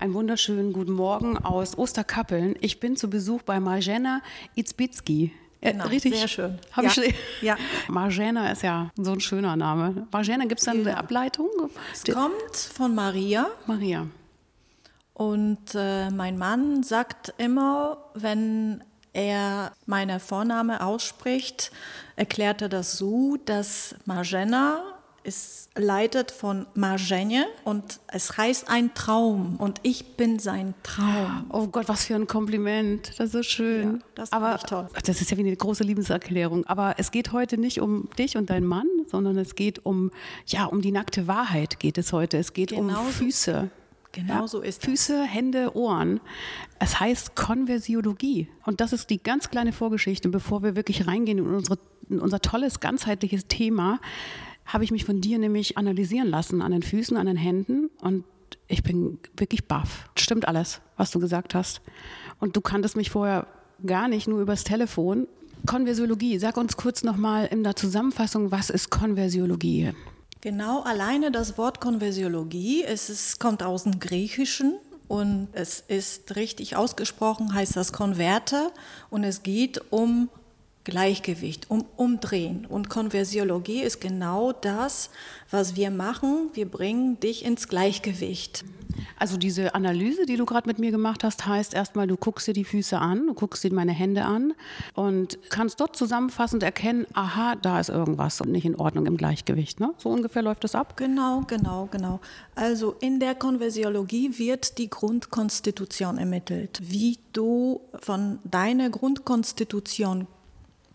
Einen wunderschönen guten Morgen aus Osterkappeln. Ich bin zu Besuch bei Marjana Itzbitski. Äh, genau, richtig, sehr schön. Hab ja. Ich, ja. Marjana ist ja so ein schöner Name. Marjana, gibt es da eine Ableitung? Es kommt von Maria. Maria. Und äh, mein Mann sagt immer, wenn er meine Vorname ausspricht, erklärt er das so, dass Marjana ist leitet von Marjane und es heißt ein Traum und ich bin sein Traum. Oh Gott, was für ein Kompliment. Das ist so schön. Ja, das Aber ich toll. Das ist ja wie eine große Liebeserklärung. Aber es geht heute nicht um dich und deinen Mann, sondern es geht um, ja, um die nackte Wahrheit geht es heute. Es geht genau um Füße. Genau ja, so ist Füße, Hände, Ohren. Es heißt Konversiologie. Und das ist die ganz kleine Vorgeschichte, bevor wir wirklich reingehen in, unsere, in unser tolles, ganzheitliches Thema, habe ich mich von dir nämlich analysieren lassen an den Füßen, an den Händen. Und ich bin wirklich baff. Stimmt alles, was du gesagt hast. Und du kanntest mich vorher gar nicht, nur übers Telefon. Konversiologie, sag uns kurz nochmal in der Zusammenfassung, was ist Konversiologie? Genau, alleine das Wort Konversiologie, es ist, kommt aus dem Griechischen und es ist richtig ausgesprochen, heißt das Konverter und es geht um Gleichgewicht, um Umdrehen. Und Konversiologie ist genau das, was wir machen. Wir bringen dich ins Gleichgewicht. Also diese Analyse, die du gerade mit mir gemacht hast, heißt erstmal, du guckst dir die Füße an, du guckst dir meine Hände an und kannst dort zusammenfassend erkennen, aha, da ist irgendwas nicht in Ordnung im Gleichgewicht. Ne? So ungefähr läuft das ab? Genau, genau, genau. Also in der Konversiologie wird die Grundkonstitution ermittelt, wie du von deiner Grundkonstitution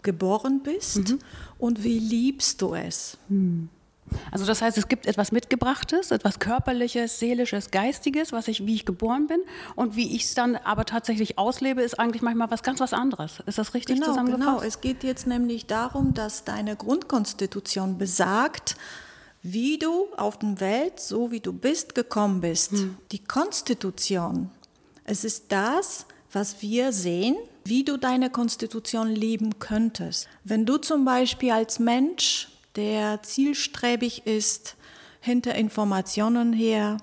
geboren bist mhm. und wie liebst du es. Mhm. Also das heißt, es gibt etwas Mitgebrachtes, etwas Körperliches, Seelisches, Geistiges, was ich, wie ich geboren bin und wie ich es dann aber tatsächlich auslebe, ist eigentlich manchmal was ganz was anderes. Ist das richtig genau, zusammengefasst? Genau, es geht jetzt nämlich darum, dass deine Grundkonstitution besagt, wie du auf der Welt, so wie du bist, gekommen bist. Hm. Die Konstitution, es ist das, was wir sehen, wie du deine Konstitution leben könntest. Wenn du zum Beispiel als Mensch, der zielstrebig ist, hinter Informationen her,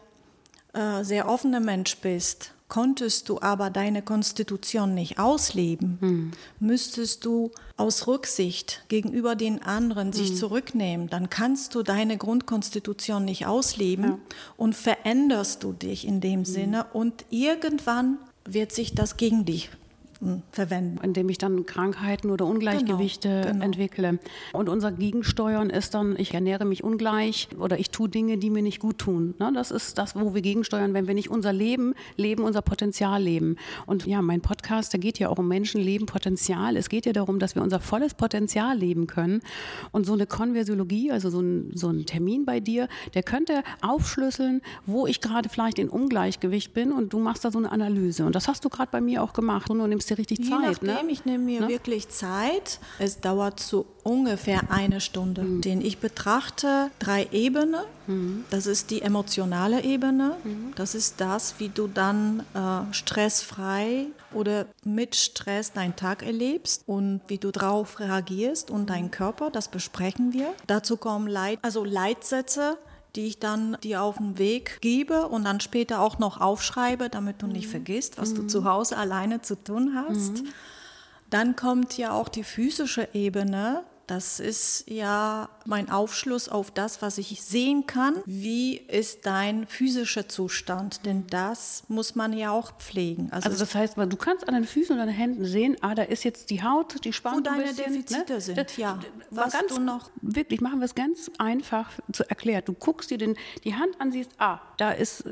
äh, sehr offener Mensch bist, konntest du aber deine Konstitution nicht ausleben, hm. müsstest du aus Rücksicht gegenüber den anderen hm. sich zurücknehmen, dann kannst du deine Grundkonstitution nicht ausleben ja. und veränderst du dich in dem hm. Sinne und irgendwann wird sich das gegen dich verwenden. Indem ich dann Krankheiten oder Ungleichgewichte genau, genau. entwickle. Und unser Gegensteuern ist dann, ich ernähre mich ungleich oder ich tue Dinge, die mir nicht gut tun. Ne? Das ist das, wo wir gegensteuern, wenn wir nicht unser Leben leben, unser Potenzial leben. Und ja, mein Podcast, der geht ja auch um Menschenleben, Potenzial. Es geht ja darum, dass wir unser volles Potenzial leben können. Und so eine Konversiologie, also so ein, so ein Termin bei dir, der könnte aufschlüsseln, wo ich gerade vielleicht in Ungleichgewicht bin und du machst da so eine Analyse. Und das hast du gerade bei mir auch gemacht. Und du nimmst dir richtig Je Zeit. Nachdem, ne? ich nehme mir ne? wirklich Zeit. Es dauert so ungefähr eine Stunde. Mhm. Den ich betrachte drei Ebenen. Mhm. Das ist die emotionale Ebene. Mhm. Das ist das, wie du dann äh, stressfrei oder mit Stress deinen Tag erlebst und wie du darauf reagierst und deinen Körper. Das besprechen wir. Dazu kommen Leit also Leitsätze die ich dann dir auf den Weg gebe und dann später auch noch aufschreibe, damit du nicht mhm. vergisst, was mhm. du zu Hause alleine zu tun hast. Mhm. Dann kommt ja auch die physische Ebene, das ist ja mein Aufschluss auf das, was ich sehen kann. Wie ist dein physischer Zustand? Denn das muss man ja auch pflegen. Also, also das heißt, du kannst an den Füßen und an den Händen sehen, ah, da ist jetzt die Haut, die spannt Wo deine bisschen, Defizite ne? sind, ja. Was ganz, du noch wirklich machen wir es ganz einfach zu erklären. Du guckst dir den, die Hand an, siehst, ah, da ist äh,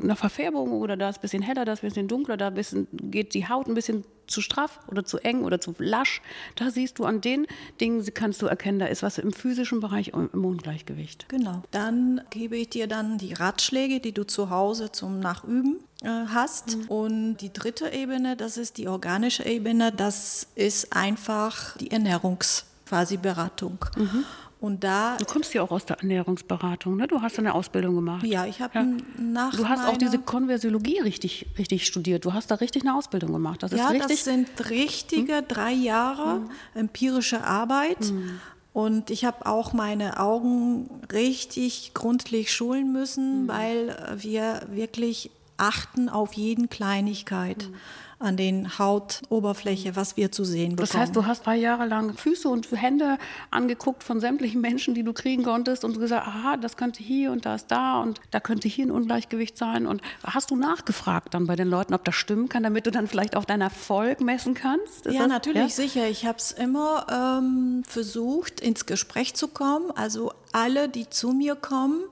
eine Verfärbung oder da ist ein bisschen heller, da ist ein bisschen dunkler, da bisschen, geht die Haut ein bisschen zu straff oder zu eng oder zu lasch. Da siehst du an den Dingen, kannst du erkennen, da ist was im physischen Bereich im Ungleichgewicht. Genau. Dann gebe ich dir dann die Ratschläge, die du zu Hause zum Nachüben äh, hast. Mhm. Und die dritte Ebene, das ist die organische Ebene, das ist einfach die Ernährungs quasi Beratung. Mhm. Und da du kommst ja auch aus der Ernährungsberatung, ne? Du hast eine Ausbildung gemacht. Ja, ich habe ja. nach Du hast auch diese Konversiologie richtig, richtig studiert. Du hast da richtig eine Ausbildung gemacht. Das ist ja, richtig. das sind richtige hm? drei Jahre hm. empirische Arbeit. Hm. Und ich habe auch meine Augen richtig gründlich schulen müssen, hm. weil wir wirklich achten auf jeden Kleinigkeit. Mhm an den Hautoberfläche, was wir zu sehen bekommen. Das heißt, du hast drei Jahre lang Füße und Hände angeguckt von sämtlichen Menschen, die du kriegen konntest und gesagt, aha, das könnte hier und da ist da und da könnte hier ein Ungleichgewicht sein. Und hast du nachgefragt dann bei den Leuten, ob das stimmen kann, damit du dann vielleicht auch deinen Erfolg messen kannst? Ist ja, das, natürlich, ja? sicher. Ich habe es immer ähm, versucht, ins Gespräch zu kommen. Also alle, die zu mir kommen,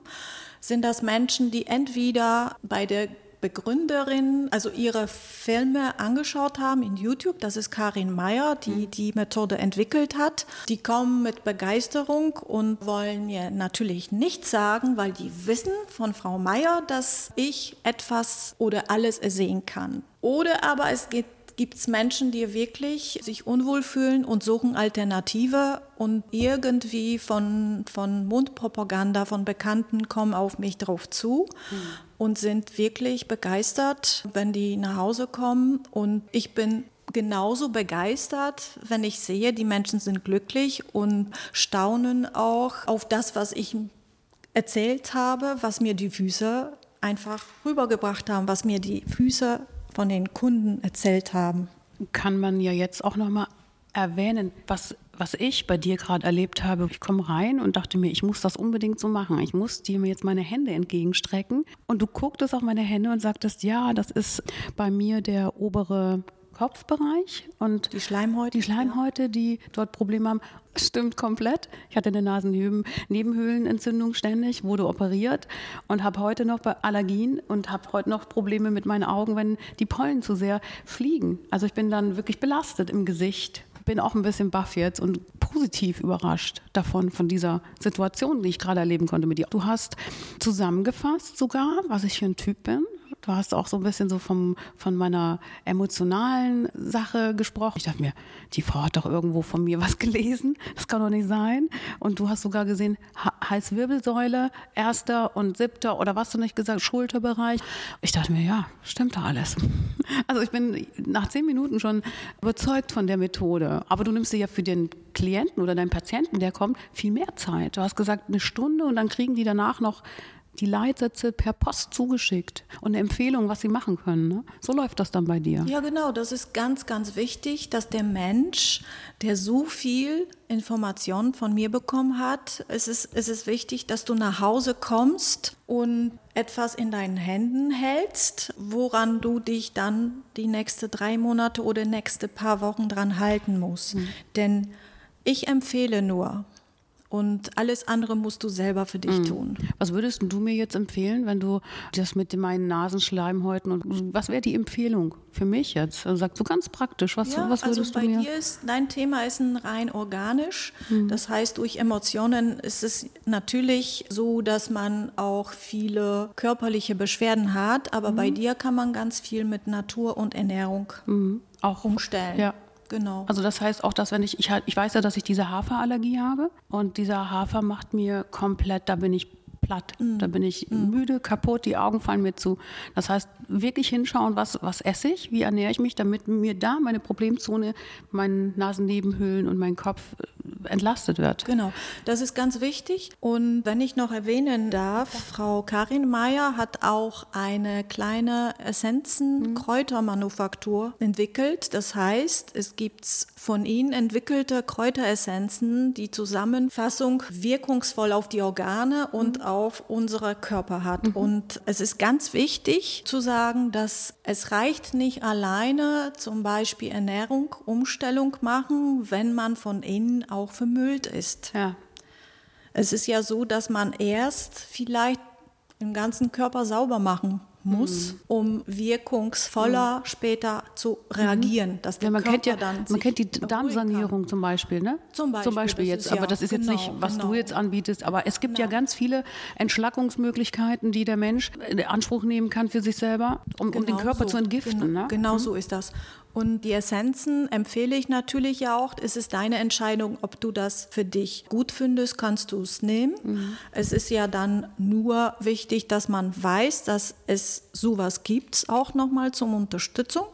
sind das Menschen, die entweder bei der Begründerin, also ihre Filme angeschaut haben in YouTube. Das ist Karin Meyer, die mhm. die Methode entwickelt hat. Die kommen mit Begeisterung und wollen mir natürlich nichts sagen, weil die wissen von Frau Meyer, dass ich etwas oder alles sehen kann. Oder aber es geht gibt es Menschen, die wirklich sich unwohl fühlen und suchen Alternative und irgendwie von, von Mundpropaganda von Bekannten kommen auf mich drauf zu mhm. Und sind wirklich begeistert, wenn die nach Hause kommen. Und ich bin genauso begeistert, wenn ich sehe, die Menschen sind glücklich und staunen auch auf das, was ich erzählt habe, was mir die Füße einfach rübergebracht haben, was mir die Füße von den Kunden erzählt haben. Kann man ja jetzt auch noch mal erwähnen, was, was ich bei dir gerade erlebt habe. Ich komme rein und dachte mir, ich muss das unbedingt so machen. Ich muss dir jetzt meine Hände entgegenstrecken. Und du gucktest auf meine Hände und sagtest, ja, das ist bei mir der obere Kopfbereich und die Schleimhäute, die Schleimhäute, die dort Probleme haben. Stimmt komplett. Ich hatte eine Nasennebenhöhlenentzündung ständig, wurde operiert und habe heute noch Allergien und habe heute noch Probleme mit meinen Augen, wenn die Pollen zu sehr fliegen. Also ich bin dann wirklich belastet im Gesicht. Bin auch ein bisschen baff jetzt und positiv überrascht davon, von dieser Situation, die ich gerade erleben konnte mit dir. Du hast zusammengefasst sogar, was ich für ein Typ bin, Du hast auch so ein bisschen so vom, von meiner emotionalen Sache gesprochen. Ich dachte mir, die Frau hat doch irgendwo von mir was gelesen. Das kann doch nicht sein. Und du hast sogar gesehen, Halswirbelsäule, erster und siebter oder was du nicht gesagt, Schulterbereich. Ich dachte mir, ja, stimmt doch alles. Also ich bin nach zehn Minuten schon überzeugt von der Methode. Aber du nimmst dir ja für den Klienten oder deinen Patienten, der kommt, viel mehr Zeit. Du hast gesagt, eine Stunde und dann kriegen die danach noch die Leitsätze per Post zugeschickt und eine Empfehlung, was sie machen können. Ne? So läuft das dann bei dir. Ja, genau. Das ist ganz, ganz wichtig, dass der Mensch, der so viel Informationen von mir bekommen hat, es ist, es ist wichtig, dass du nach Hause kommst und etwas in deinen Händen hältst, woran du dich dann die nächsten drei Monate oder nächste paar Wochen dran halten musst. Mhm. Denn ich empfehle nur, und alles andere musst du selber für dich mhm. tun. Was würdest du mir jetzt empfehlen, wenn du das mit meinen Nasenschleimhäuten und was wäre die Empfehlung für mich jetzt? Also sagst du ganz praktisch, was, ja, was würdest also du mir? Bei dir ist dein Thema ist ein rein organisch. Mhm. Das heißt, durch Emotionen ist es natürlich so, dass man auch viele körperliche Beschwerden hat, aber mhm. bei dir kann man ganz viel mit Natur und Ernährung mhm. auch umstellen. Ja. Genau. Also das heißt auch, dass wenn ich, ich, ich weiß ja, dass ich diese Haferallergie habe und dieser Hafer macht mir komplett, da bin ich platt. Mm. Da bin ich mm. müde, kaputt, die Augen fallen mir zu. Das heißt, wirklich hinschauen, was, was esse ich, wie ernähre ich mich, damit mir da meine Problemzone, meine Nasennebenhöhlen und mein Kopf entlastet wird. Genau, das ist ganz wichtig. Und wenn ich noch erwähnen darf, Frau Karin Meyer hat auch eine kleine Essenzen-Kräutermanufaktur entwickelt. Das heißt, es gibt von ihnen entwickelte Kräuteressenzen, die Zusammenfassung wirkungsvoll auf die Organe und mhm. auf unsere Körper hat. Mhm. Und es ist ganz wichtig zu sagen, dass es reicht nicht alleine zum Beispiel Ernährung, Umstellung machen, wenn man von innen auch vermüllt ist. Ja. Es ist ja so, dass man erst vielleicht den ganzen Körper sauber machen muss, mhm. um wirkungsvoller mhm. später zu reagieren. Dass der ja, man Körper kennt ja, dann man kennt die Darmsanierung zum Beispiel, ne? Zum Beispiel, zum Beispiel jetzt, ja, aber das ist genau, jetzt nicht, was genau. du jetzt anbietest. Aber es gibt genau. ja ganz viele Entschlackungsmöglichkeiten, die der Mensch in Anspruch nehmen kann für sich selber, um, um den genau Körper so. zu entgiften. Genau, ne? genau mhm. so ist das. Und die Essenzen empfehle ich natürlich ja auch. Es ist deine Entscheidung, ob du das für dich gut findest, kannst du es nehmen. Mhm. Es ist ja dann nur wichtig, dass man weiß, dass es sowas gibt, auch nochmal zum Unterstützung.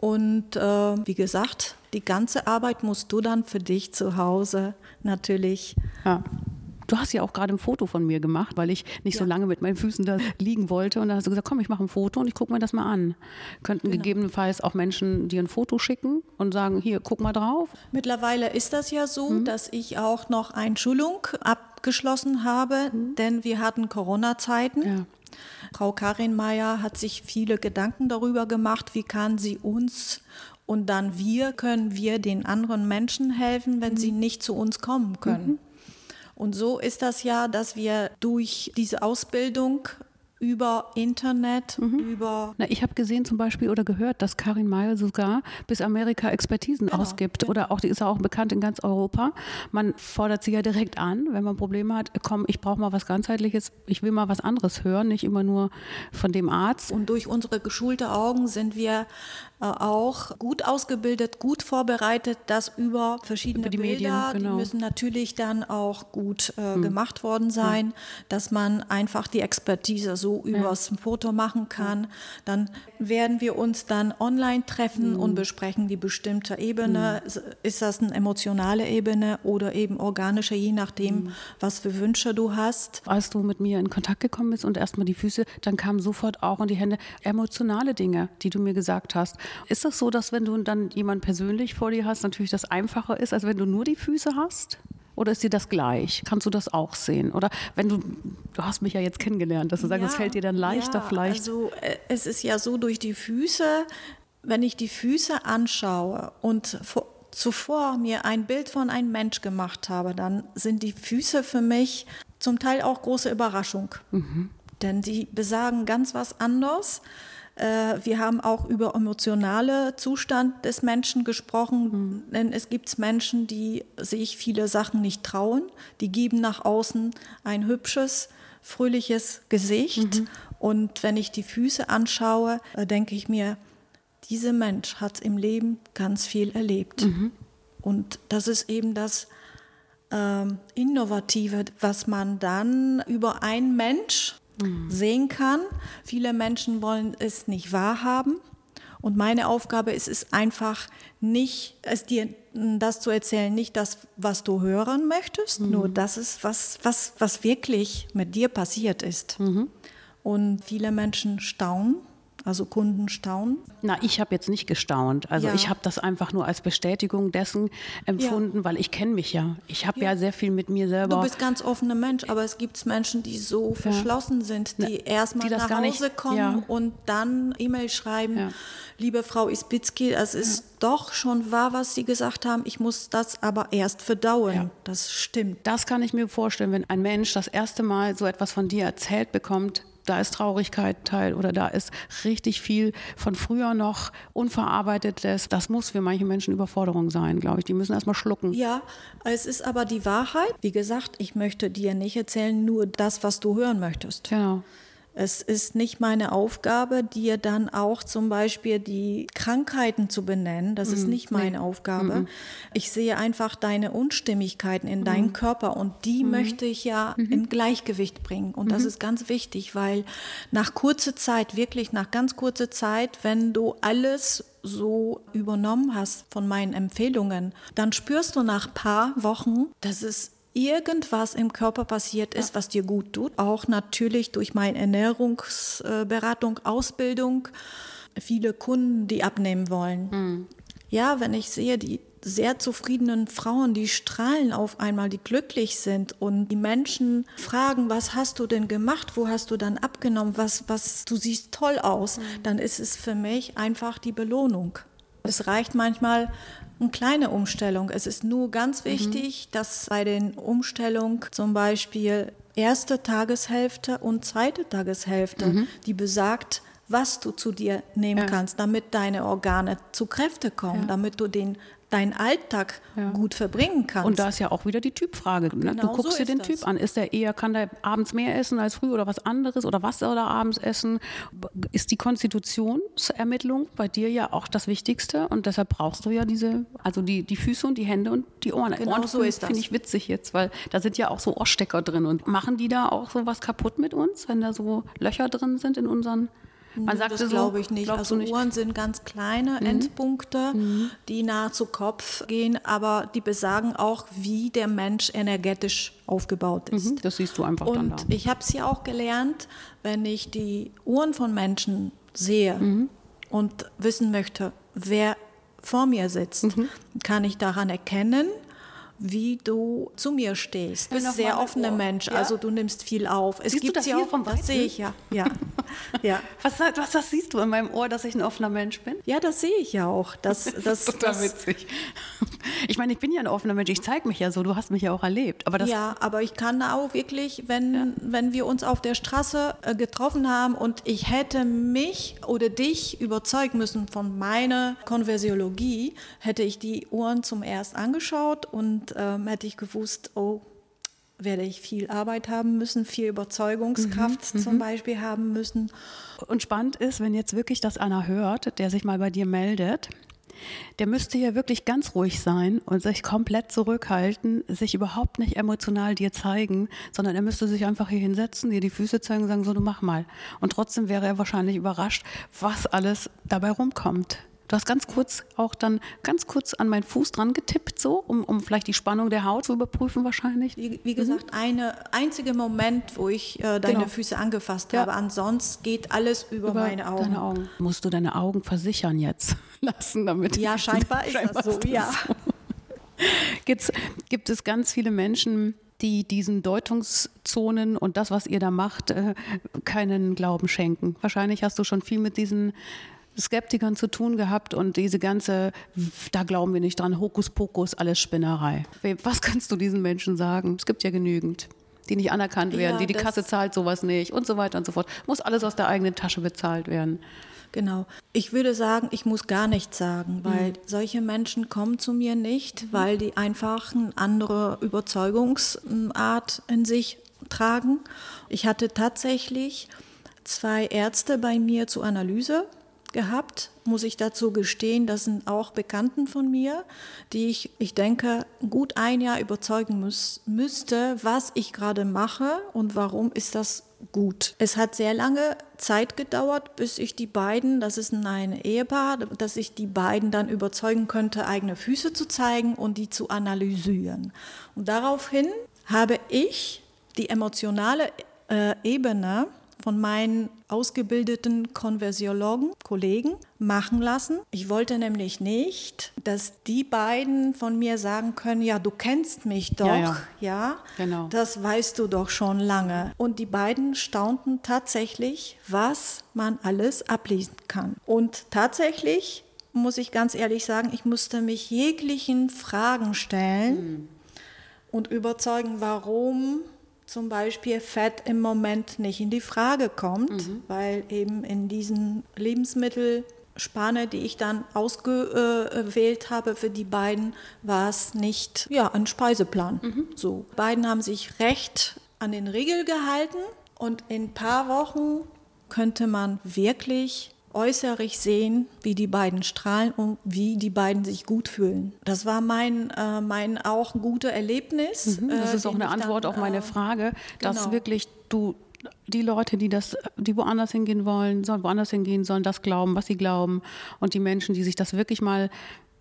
Und äh, wie gesagt, die ganze Arbeit musst du dann für dich zu Hause natürlich ja Du hast ja auch gerade ein Foto von mir gemacht, weil ich nicht ja. so lange mit meinen Füßen da liegen wollte. Und dann hast du gesagt, komm, ich mache ein Foto und ich gucke mir das mal an. Könnten genau. gegebenenfalls auch Menschen dir ein Foto schicken und sagen, hier, guck mal drauf. Mittlerweile ist das ja so, mhm. dass ich auch noch eine Schulung abgeschlossen habe, mhm. denn wir hatten Corona-Zeiten. Ja. Frau Karin Mayer hat sich viele Gedanken darüber gemacht, wie kann sie uns und dann wir können wir den anderen Menschen helfen, wenn mhm. sie nicht zu uns kommen können. Und so ist das ja, dass wir durch diese Ausbildung über Internet, mhm. über. Na, ich habe gesehen zum Beispiel oder gehört, dass Karin Mayer sogar bis Amerika Expertisen genau. ausgibt. Genau. Oder auch, die ist auch bekannt in ganz Europa. Man fordert sie ja direkt an, wenn man Probleme hat, komm, ich brauche mal was ganzheitliches, ich will mal was anderes hören, nicht immer nur von dem Arzt. Und durch unsere geschulte Augen sind wir auch gut ausgebildet, gut vorbereitet, das über verschiedene über die Bilder, Medien, genau. die müssen natürlich dann auch gut äh, hm. gemacht worden sein, hm. dass man einfach die Expertise so ja. übers Foto machen kann. Dann werden wir uns dann online treffen hm. und besprechen die bestimmte Ebene. Hm. Ist das eine emotionale Ebene oder eben organische, je nachdem, hm. was für Wünsche du hast. Als du mit mir in Kontakt gekommen bist und erstmal die Füße, dann kamen sofort auch in die Hände emotionale Dinge, die du mir gesagt hast. Ist das so, dass wenn du dann jemanden persönlich vor dir hast, natürlich das einfacher ist, als wenn du nur die Füße hast? Oder ist dir das gleich? Kannst du das auch sehen? Oder wenn du, du hast mich ja jetzt kennengelernt, dass du sagst, ja, es fällt dir dann leichter ja, vielleicht? Also äh, es ist ja so durch die Füße, wenn ich die Füße anschaue und vor, zuvor mir ein Bild von einem Mensch gemacht habe, dann sind die Füße für mich zum Teil auch große Überraschung. Mhm. Denn die besagen ganz was anderes. Äh, wir haben auch über emotionale Zustand des Menschen gesprochen, mhm. denn es gibt Menschen, die sich viele Sachen nicht trauen, die geben nach außen ein hübsches, fröhliches Gesicht. Mhm. Und wenn ich die Füße anschaue, äh, denke ich mir, dieser Mensch hat im Leben ganz viel erlebt. Mhm. Und das ist eben das ähm, Innovative, was man dann über einen Mensch mhm. sehen kann. Viele Menschen wollen es nicht wahrhaben. Und meine Aufgabe ist es einfach nicht, es dir das zu erzählen, nicht das, was du hören möchtest, mhm. nur das ist, was, was, was wirklich mit dir passiert ist. Mhm. Und viele Menschen staunen also Kunden staunen? Na, ich habe jetzt nicht gestaunt. Also ja. ich habe das einfach nur als Bestätigung dessen empfunden, ja. weil ich kenne mich ja. Ich habe ja. ja. sehr viel mit mir selber. Du bist ganz offener Mensch, aber es gibt Menschen, die so verschlossen sind, die erstmal nach Hause nicht, kommen und dann E-Mail schreiben. Liebe Frau Ispitzki, es ist doch schon wahr, was Sie gesagt haben. Ich muss das aber erst verdauen. Das stimmt. Das kann ich mir vorstellen, wenn ein Mensch das erste Mal so etwas von dir erzählt bekommt, da ist Traurigkeit Teil oder da ist richtig viel von früher noch unverarbeitetes. Das muss für manche Menschen Überforderung sein, glaube ich. Die müssen erstmal schlucken. Ja, es ist aber die Wahrheit. Wie gesagt, ich möchte dir nicht erzählen, nur das, was du hören möchtest. Genau. Es ist nicht meine Aufgabe, dir dann auch zum Beispiel die Krankheiten zu benennen. Das ist mhm. nicht meine Aufgabe. Mhm. Ich sehe einfach deine Unstimmigkeiten in deinem mhm. Körper und die möchte ich ja in Gleichgewicht bringen. Und das ist ganz wichtig, weil nach kurzer Zeit, wirklich nach ganz kurzer Zeit, wenn du alles so übernommen hast von meinen Empfehlungen, dann spürst du nach paar Wochen, dass es irgendwas im Körper passiert ist, was dir gut tut. Auch natürlich durch meine Ernährungsberatung, Ausbildung, viele Kunden, die abnehmen wollen. Mhm. Ja, wenn ich sehe, die sehr zufriedenen Frauen, die strahlen auf einmal, die glücklich sind und die Menschen fragen, was hast du denn gemacht, wo hast du dann abgenommen, was, was, du siehst toll aus, mhm. dann ist es für mich einfach die Belohnung. Es reicht manchmal eine kleine Umstellung. Es ist nur ganz mhm. wichtig, mhm. dass bei den Umstellungen zum Beispiel erste Tageshälfte und zweite Tageshälfte, mhm. die besagt, was du zu dir nehmen ja. kannst, damit deine Organe zu Kräfte kommen, ja. damit du den deinen Alltag ja. gut verbringen kannst. Und da ist ja auch wieder die Typfrage. Ne? Genau du guckst so dir den das. Typ an. Ist der eher, kann der abends mehr essen als früh oder was anderes? Oder was soll er abends essen? Ist die Konstitutionsermittlung bei dir ja auch das Wichtigste und deshalb brauchst du ja diese, also die, die Füße und die Hände und die Ohren. Genau Ohren so ist das. Finde ich witzig jetzt, weil da sind ja auch so Ohrstecker drin und machen die da auch so was kaputt mit uns, wenn da so Löcher drin sind in unseren Man sagt das glaube ich nicht. Also nicht? Uhren sind ganz kleine mhm. Endpunkte, mhm. die nah zu Kopf gehen, aber die besagen auch, wie der Mensch energetisch aufgebaut ist. Mhm. Das siehst du einfach Und dann da. ich habe es ja auch gelernt, wenn ich die Uhren von Menschen sehe mhm. und wissen möchte, wer vor mir sitzt, mhm. kann ich daran erkennen, wie du zu mir stehst. Du bist ein sehr offener Mensch, ja. also du nimmst viel auf. Es siehst gibt du das ja auch, vom das sehe ich ja. ja. ja. Was, was, was, siehst du in meinem Ohr, dass ich ein offener Mensch bin? Ja, das sehe ich ja auch. Das, das, das ist total das, witzig. Ich meine, ich bin ja ein offener Mensch, ich zeige mich ja so, du hast mich ja auch erlebt. Aber ja, aber ich kann auch wirklich, wenn, ja. wenn wir uns auf der Straße äh, getroffen haben und ich hätte mich oder dich überzeugen müssen von meiner Konversiologie, hätte ich die Ohren zum erst angeschaut und ähm, hätte ich gewusst, oh, werde ich viel Arbeit haben müssen, viel Überzeugungskraft mhm, zum mhm. Beispiel haben müssen. Und spannend ist, wenn jetzt wirklich das einer hört, der sich mal bei dir meldet, der müsste ja wirklich ganz ruhig sein und sich komplett zurückhalten, sich überhaupt nicht emotional dir zeigen, sondern er müsste sich einfach hier hinsetzen, dir die Füße zeigen und sagen, so, du mach mal. Und trotzdem wäre er wahrscheinlich überrascht, was alles dabei rumkommt. Du hast ganz kurz auch dann ganz kurz an meinen Fuß dran getippt, so, um, um vielleicht die Spannung der Haut zu überprüfen wahrscheinlich. Wie, wie gesagt, mhm. eine einzige Moment, wo ich äh, deine genau. Füße angefasst ja. habe. Ansonsten geht alles über, über, meine Augen. Deine Augen. Musst du deine Augen versichern jetzt lassen, damit. Ja, scheinbar ist scheinbar das so. Ist das ja. So. Gibt's, gibt es ganz viele Menschen, die diesen Deutungszonen und das, was ihr da macht, äh, keinen Glauben schenken. Wahrscheinlich hast du schon viel mit diesen Skeptikern zu tun gehabt und diese ganze, da glauben wir nicht dran, Hokuspokus, alles Spinnerei. Was kannst du diesen Menschen sagen? Es gibt ja genügend die nicht anerkannt werden, ja, die die Kasse zahlt sowas nicht und so weiter und so fort. Muss alles aus der eigenen Tasche bezahlt werden. Genau. Ich würde sagen, ich muss gar nichts sagen, weil mhm. solche Menschen kommen zu mir nicht, mhm. weil die einfach eine andere Überzeugungsart in sich tragen. Ich hatte tatsächlich zwei Ärzte bei mir zur Analyse gehabt, muss ich dazu gestehen. Das sind auch Bekannten von mir, die ich, ich denke, gut ein Jahr überzeugen muss, müsste, was ich gerade mache und warum ist das gut. Es hat sehr lange Zeit gedauert, bis ich die beiden, das ist ein Ehepaar, dass ich die beiden dann überzeugen könnte, eigene Füße zu zeigen und die zu analysieren. Und daraufhin habe ich die emotionale äh, Ebene von meinen ausgebildeten Konversiologen, Kollegen, machen lassen. Ich wollte nämlich nicht, dass die beiden von mir sagen können, ja, du kennst mich doch, ja, ja. ja genau. das weißt du doch schon lange. Und die beiden staunten tatsächlich, was man alles ablesen kann. Und tatsächlich muss ich ganz ehrlich sagen, ich musste mich jeglichen Fragen stellen mhm. und überzeugen, warum zum Beispiel Fett im Moment nicht in die Frage kommt, mhm. weil eben in diesen Lebensmittelspanne, die ich dann ausgewählt habe für die beiden, war es nicht ja, ein Speiseplan. Mhm. So. Beiden haben sich recht an den Riegel gehalten und in ein paar Wochen könnte man wirklich äußerlich sehen, wie die beiden strahlen und wie die beiden sich gut fühlen. Das war mein, äh, mein auch ein gutes Erlebnis. Mhm, das äh, ist auch eine Antwort dann, auf meine äh, Frage, dass genau. wirklich du die Leute, die das, die woanders hingehen wollen, sollen woanders hingehen, sollen das glauben, was sie glauben. Und die Menschen, die sich das wirklich mal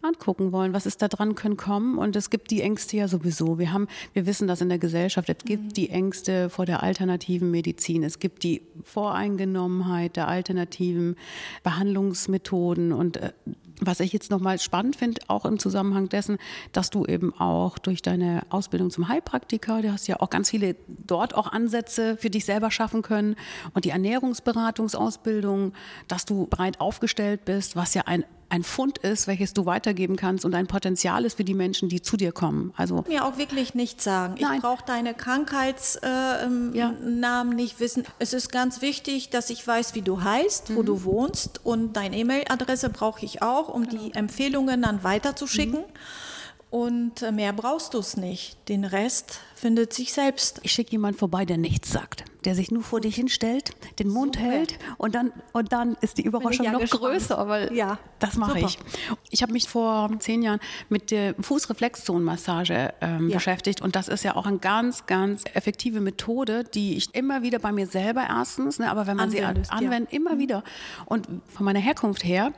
angucken wollen, was ist da dran, können kommen. Und es gibt die Ängste ja sowieso. Wir haben, wir wissen das in der Gesellschaft. Es gibt mhm. die Ängste vor der alternativen Medizin. Es gibt die Voreingenommenheit der alternativen Behandlungsmethoden und äh, was ich jetzt nochmal spannend finde, auch im Zusammenhang dessen, dass du eben auch durch deine Ausbildung zum Heilpraktiker, du hast ja auch ganz viele dort auch Ansätze für dich selber schaffen können und die Ernährungsberatungsausbildung, dass du breit aufgestellt bist, was ja ein ein Fund ist, welches du weitergeben kannst und ein Potenzial ist für die Menschen, die zu dir kommen. Also mir auch wirklich nichts sagen. Nein. Ich brauche deine Krankheitsnamen äh, ja. nicht wissen. Es ist ganz wichtig, dass ich weiß, wie du heißt, mhm. wo du wohnst und deine E-Mail-Adresse brauche ich auch, um genau. die Empfehlungen dann weiterzuschicken. Mhm. und äh, mehr brauchst du es nicht. Den Rest findet sich selbst. Ich schicke jemanden vorbei, der nichts sagt, der sich nur vor dich hinstellt, den Mund Super. hält und dann, und dann ist die Überraschung ja noch gespannt. größer, weil ja. das mache ich. Ich habe mich vor zehn Jahren mit der Fußreflexzonenmassage ähm, ja. beschäftigt und das ist ja auch eine ganz, ganz effektive Methode, die ich immer wieder bei mir selber erstens, ne, aber wenn man Anwendest, sie anwendet, ja. immer mhm. wieder und von meiner Herkunft her,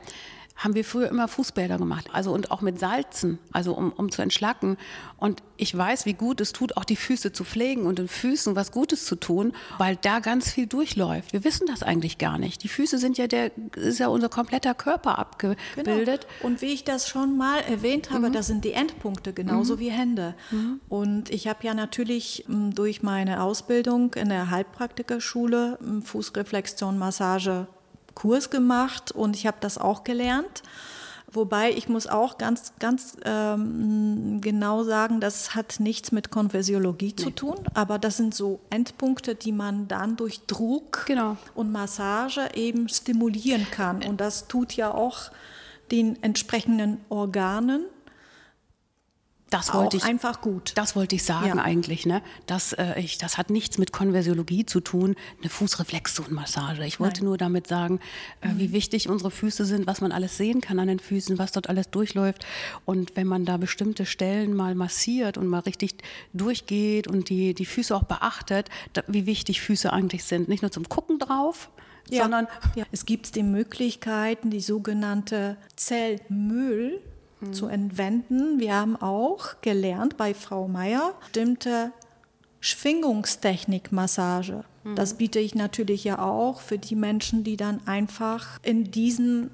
haben wir früher immer Fußbäder gemacht, also und auch mit Salzen, also um, um zu entschlacken. Und ich weiß, wie gut es tut, auch die Füße zu pflegen und den Füßen was Gutes zu tun, weil da ganz viel durchläuft. Wir wissen das eigentlich gar nicht. Die Füße sind ja der, ist ja unser kompletter Körper abgebildet. Genau. Und wie ich das schon mal erwähnt habe, mhm. das sind die Endpunkte, genauso mhm. wie Hände. Mhm. Und ich habe ja natürlich hm, durch meine Ausbildung in der Heilpraktikerschule hm, Fußreflexion, Massage Kurs gemacht und ich habe das auch gelernt. Wobei ich muss auch ganz, ganz ähm, genau sagen, das hat nichts mit Konversiologie zu tun, aber das sind so Endpunkte, die man dann durch Druck genau. und Massage eben stimulieren kann. Und das tut ja auch den entsprechenden Organen das wollte ich einfach gut. Das wollte ich sagen ja. eigentlich, ne? Das, äh, ich, das hat nichts mit Konversiologie zu tun, eine Fußreflexzonenmassage. Ich wollte Nein. nur damit sagen, äh, mhm. wie wichtig unsere Füße sind, was man alles sehen kann an den Füßen, was dort alles durchläuft. Und wenn man da bestimmte Stellen mal massiert und mal richtig durchgeht und die, die Füße auch beachtet, da, wie wichtig Füße eigentlich sind. Nicht nur zum Gucken drauf, ja. sondern ja. es gibt die Möglichkeiten, die sogenannte Zellmüll mhm. zu entwenden. Wir haben auch gelernt bei Frau Meier bestimmte Schwingungstechnikmassage. Mhm. Das biete ich natürlich ja auch für die Menschen, die dann einfach in diesem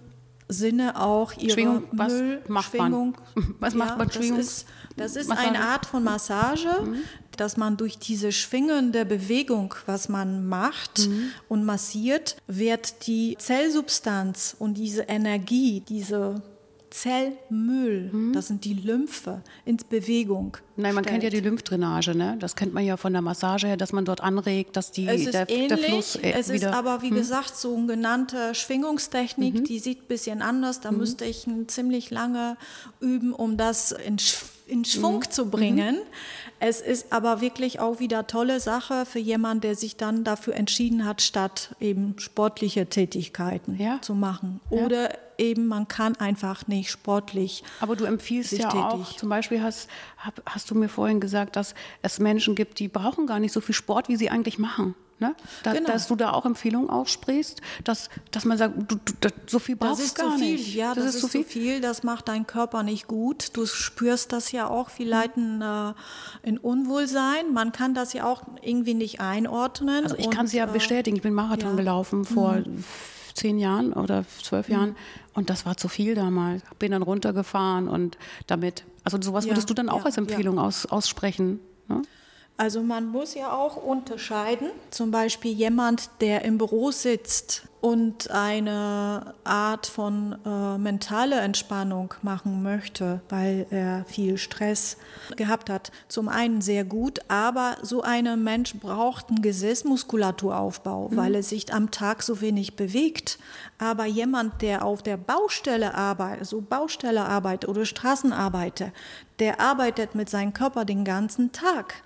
Sinne auch ihre Schwingung, was macht Schwingung. Man? Was macht man Schwingung? Das ist, das ist eine Art von Massage, mhm. dass man durch diese schwingende Bewegung, was man macht mhm. und massiert, wird die Zellsubstanz und diese Energie, diese Zellmüll, mhm. das sind die Lymphe, in Bewegung. Nein, man stellt. kennt ja die Lymphdrainage, ne? Das kennt man ja von der Massage her, dass man dort anregt, dass die, es ist der, ähnlich, der Fluss äh, Es ist aber, wie hm? gesagt, so eine genannte Schwingungstechnik, mhm. die sieht ein bisschen anders. Da mhm. müsste ich ziemlich lange üben, um das in, in Schwung mhm. zu bringen. Mhm. Es ist aber wirklich auch wieder tolle Sache für jemanden, der sich dann dafür entschieden hat, statt eben sportliche Tätigkeiten ja. zu machen. Oder ja. Eben man kann einfach nicht sportlich. Aber du empfiehlst ja tätig. auch, zum Beispiel hast, hast du mir vorhin gesagt, dass es Menschen gibt, die brauchen gar nicht so viel Sport, wie sie eigentlich machen. Ne? Da, genau. Dass du da auch Empfehlungen aussprichst, dass, dass man sagt, du, du, so viel brauchst du gar viel. nicht. Ja, das, das ist, zu viel. viel. Das macht dein Körper nicht gut. Du spürst das ja auch vielleicht in, äh, in Unwohlsein. Man kann das ja auch irgendwie nicht einordnen. Also ich kann es ja äh, bestätigen. Ich bin Marathon ja. gelaufen vor mhm. Zehn Jahren oder zwölf Jahren mhm. und das war zu viel damals. Bin dann runtergefahren und damit. Also sowas ja. würdest du dann auch ja. als Empfehlung aus, aussprechen? Ne? Also man muss ja auch unterscheiden, zum Beispiel jemand, der im Büro sitzt und eine Art von äh, mentale Entspannung machen möchte, weil er viel Stress gehabt hat. Zum einen sehr gut, aber so ein Mensch braucht einen Gesäßmuskulaturaufbau, mhm. weil er sich am Tag so wenig bewegt. Aber jemand, der auf der Baustelle arbeitet, so Baustelle arbeitet oder Straßenarbeiter, der arbeitet mit seinem Körper den ganzen Tag.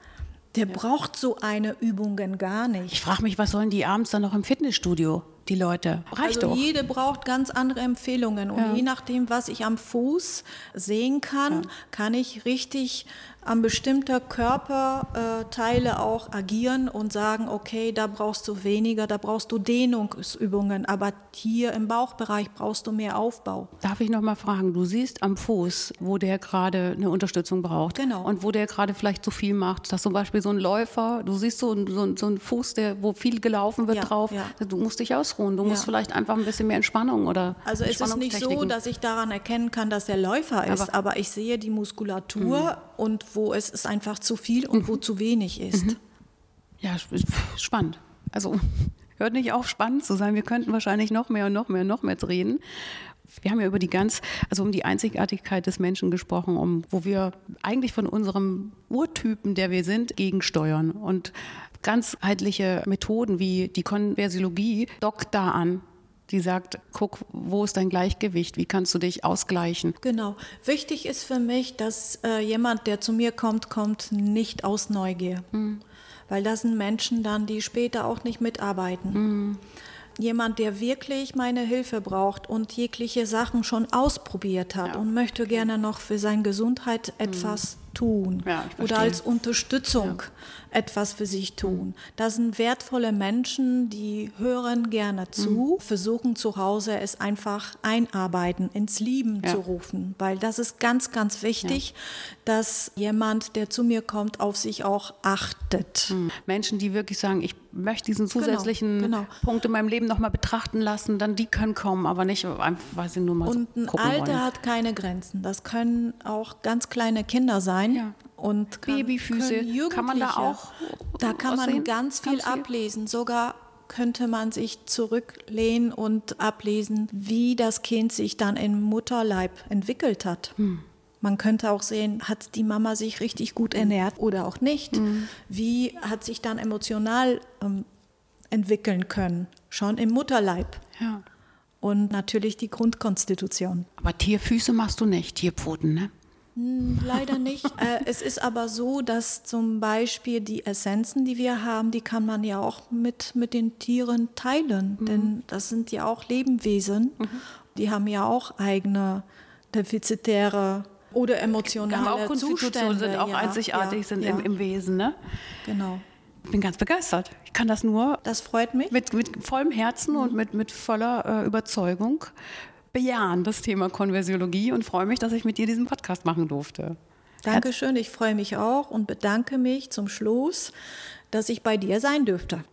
Der ja. braucht so eine Übungen gar nicht. Ich frage mich, was sollen die abends dann noch im Fitnessstudio? Die Leute. Reicht also doch. Jede braucht ganz andere Empfehlungen. Und ja. je nachdem, was ich am Fuß sehen kann, ja. kann ich richtig an bestimmte Körperteile auch agieren und sagen, okay, da brauchst du weniger, da brauchst du Dehnungsübungen, aber hier im Bauchbereich brauchst du mehr Aufbau. Darf ich noch mal fragen, du siehst am Fuß, wo der gerade eine Unterstützung braucht genau. und wo der gerade vielleicht zu viel macht, dass zum Beispiel so ein Läufer, du siehst so, so, so einen Fuß, der, wo viel gelaufen wird ja, drauf, ja. du musst dich ausruhen, du ja. musst vielleicht einfach ein bisschen mehr Entspannung oder Also es ist nicht so, dass ich daran erkennen kann, dass der Läufer ist, aber, aber ich sehe die Muskulatur mhm. und wo wo es ist einfach zu viel und wo mhm. zu wenig ist. Mhm. Ja, spannend. Also hört nicht auf, spannend zu sein. Wir könnten wahrscheinlich noch mehr und noch mehr und noch mehr reden. Wir haben ja über die ganz, also um die Einzigartigkeit des Menschen gesprochen, um, wo wir eigentlich von unserem Urtypen, der wir sind, gegensteuern. Und ganzheitliche Methoden wie die Konversiologie dockt da an. die sagt, guck, wo ist dein Gleichgewicht? Wie kannst du dich ausgleichen? Genau. Wichtig ist für mich, dass äh, jemand, der zu mir kommt, kommt nicht aus Neugier. Mhm. Weil das sind Menschen dann, die später auch nicht mitarbeiten. Mhm jemand, der wirklich meine Hilfe braucht und jegliche Sachen schon ausprobiert hat ja. und möchte gerne noch für seine Gesundheit etwas mhm tun ja, oder als Unterstützung ja. etwas für sich tun. Das sind wertvolle Menschen, die hören gerne zu, mhm. versuchen zu Hause es einfach einarbeiten, ins Lieben ja. zu rufen, weil das ist ganz, ganz wichtig, dass jemand, der zu mir kommt, auf sich auch achtet. Mhm. Menschen, die wirklich sagen, ich möchte diesen genau, zusätzlichen genau, genau. Punkt in meinem Leben nochmal betrachten lassen, dann die können kommen, aber nicht einfach, weil sie nur mal Und so ein Alter wollen. hat keine Grenzen. Das können auch ganz kleine Kinder sein sein. Ja. Und kann, Babyfüße, kann man da auch? Da kann man sehen? ganz viel ablesen. Sogar könnte man sich zurücklehnen und ablesen, wie das Kind sich dann im Mutterleib entwickelt hat. Hm. Man könnte auch sehen, hat die Mama sich richtig gut ernährt oder auch nicht? Hm. Wie hat sich dann emotional ähm, entwickeln können, schon im Mutterleib? Ja. Und natürlich die Grundkonstitution. Aber Tierfüße machst du nicht, Tierpfoten, ne? Hm, leider nicht. äh, es ist aber so, dass zum Beispiel die Essenzen, die wir haben, die kann man ja auch mit, mit den Tieren teilen. Mhm. Denn das sind ja auch Lebewesen. Mhm. Die haben ja auch eigene defizitäre oder emotionale haben auch Zustände. sind auch ja, einzigartig ja, sind ja. Im, Im, Wesen. Ne? Genau. Ich bin ganz begeistert. Ich kann das nur. Das freut mich. Mit, mit vollem Herzen mhm. und mit, mit voller äh, Überzeugung bejahen, das Thema Konversiologie und freue mich, dass ich mit dir diesen Podcast machen durfte. Dankeschön, ich freue mich auch und bedanke mich zum Schluss, dass ich bei dir sein dürfte.